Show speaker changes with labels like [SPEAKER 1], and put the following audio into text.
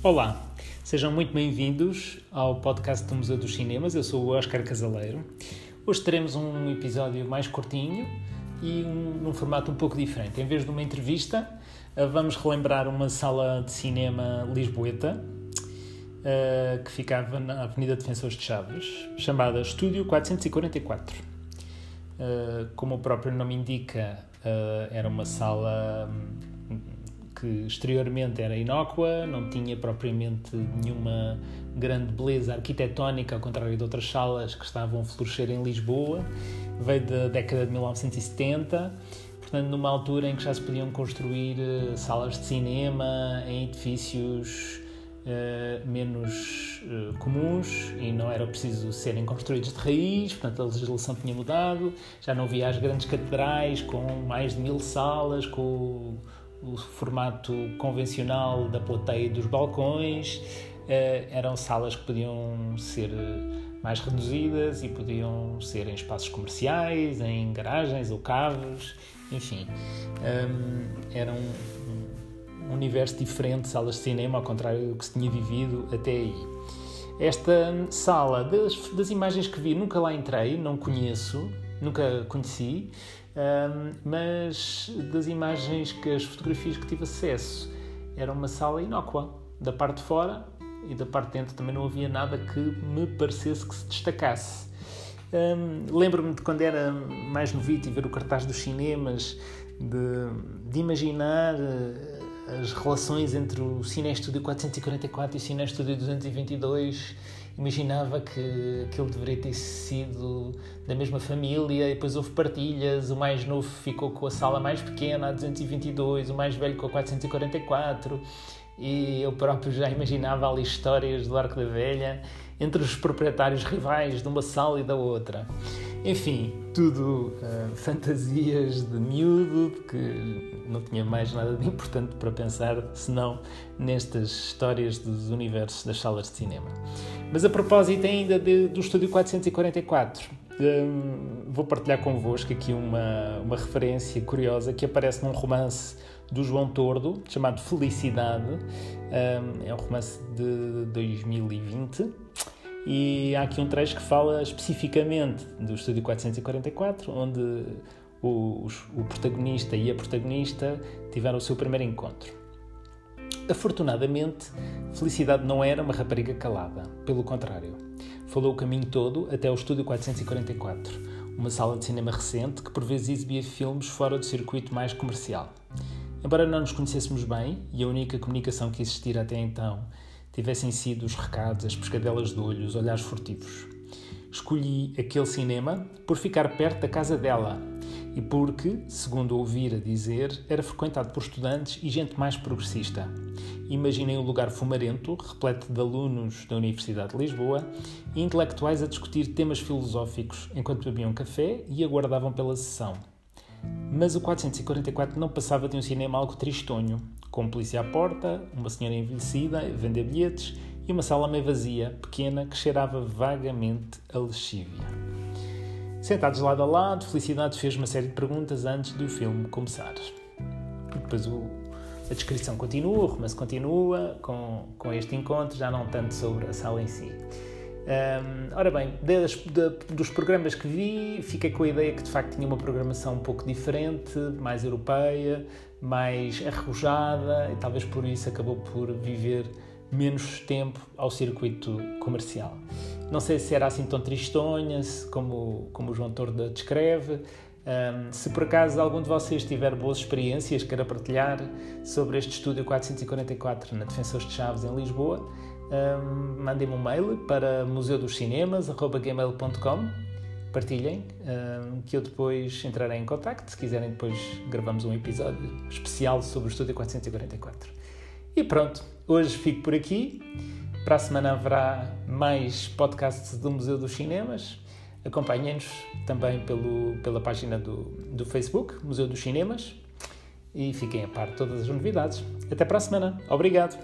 [SPEAKER 1] Olá, sejam muito bem-vindos ao podcast do Museu dos Cinemas. Eu sou o Oscar Casaleiro. Hoje teremos um episódio mais curtinho e um, num formato um pouco diferente. Em vez de uma entrevista, eh, vamos relembrar uma sala de cinema lisboeta uh, que ficava na Avenida Defensores de Chaves, chamada Estúdio 444. Uh, como o próprio nome indica, uh, era uma sala hum, que exteriormente era inócua, não tinha propriamente nenhuma grande beleza arquitetónica, ao contrário de outras salas que estavam a florescer em Lisboa. Veio da década de 1970, portanto, numa altura em que já se podiam construir uh, salas de cinema em edifícios Uh, menos uh, comuns e não era preciso serem construídos de raiz, portanto a legislação tinha mudado, já não havia as grandes catedrais com mais de mil salas, com o, formato convencional da plateia e dos balcões, uh, eram salas que podiam ser mais reduzidas e podiam ser em espaços comerciais, em garagens ou caves, enfim, um, eram um universo diferente salas de cinema, ao contrário do que se tinha vivido até aí. Esta sala, das, das imagens que vi, nunca lá entrei, não conheço, nunca conheci, um, mas das imagens que as fotografias que tive acesso, era uma sala inócua. Da parte de fora e da parte de dentro também não havia nada que me parecesse que se destacasse. Um, Lembro-me de quando era mais novito e ver o cartaz dos cinemas, de, de imaginar as relações entre o Cine Estúdio 444 e o Cine Estúdio 222 imaginava que aquilo deveria ter sido da mesma família e depois houve partilhas, o mais novo ficou com a sala mais pequena, a 222, o mais velho com a 444 e eu próprio já imaginava ali histórias do Arco da Velha entre os proprietários rivais de uma sala e da outra. Enfim, tudo uh, fantasias de miúdo, que não tinha mais nada de importante para pensar senão nestas histórias dos universos das salas de cinema. Mas a propósito ainda de, do Estúdio 444, um, vou partilhar convosco aqui uma, uma referência curiosa que aparece num romance do João Tordo, chamado Felicidade. Um, é um romance de 2020 e há aqui um trecho que fala especificamente do Estúdio 444, onde o, o protagonista e a protagonista tiveram o seu primeiro encontro. Afortunadamente, Felicidade não era uma rapariga calada, pelo contrário. Falou o caminho todo até ao Estúdio 444, uma sala de cinema recente que por vezes exibia filmes fora do circuito mais comercial. Embora não nos conhecêssemos bem e a única comunicação que existira até então tivessem sido os recados, as pescadelas de olho, os olhares furtivos. Escolhi aquele cinema por ficar perto da casa dela e porque, segundo ouvir a dizer, era frequentado por estudantes e gente mais progressista. Imaginei um lugar fumarento, repleto de alunos da Universidade de Lisboa e intelectuais a discutir temas filosóficos enquanto bebiam café e aguardavam pela sessão. Mas o 444 não passava de um cinema algo tristonho, com polícia à porta, uma senhora envelhecida a vender bilhetes e uma sala meio vazia, pequena, que cheirava vagamente a lexívia. Sentados lado a lado, Felicidade fez uma série de perguntas antes do filme começar. E depois o, a descrição continua, o romance continua com, com este encontro, já não tanto sobre a sala em si. Um, ora bem, das, de, dos programas que vi, fiquei com a ideia que de facto tinha uma programação um pouco diferente, mais europeia, mais arrojada e talvez por isso acabou por viver menos tempo ao circuito comercial. Não sei se era assim tão tristonha como, como o João Torda descreve. Um, se por acaso algum de vocês tiver boas experiências, queira partilhar sobre este estúdio 444 na Defensores de Chaves em Lisboa, um, mandem-me um mail para museudoscinemas.gmail.com partilhem, um, que eu depois entrarei em contacto. Se quiserem, depois gravamos um episódio especial sobre o Estúdio 444. E pronto, hoje fico por aqui. Para a semana haverá mais podcasts do Museu dos Cinemas. Acompanhem-nos também pelo, pela página do, do Facebook, Museu dos Cinemas. E fiquem a par de todas as novidades. Até para a semana. Obrigado.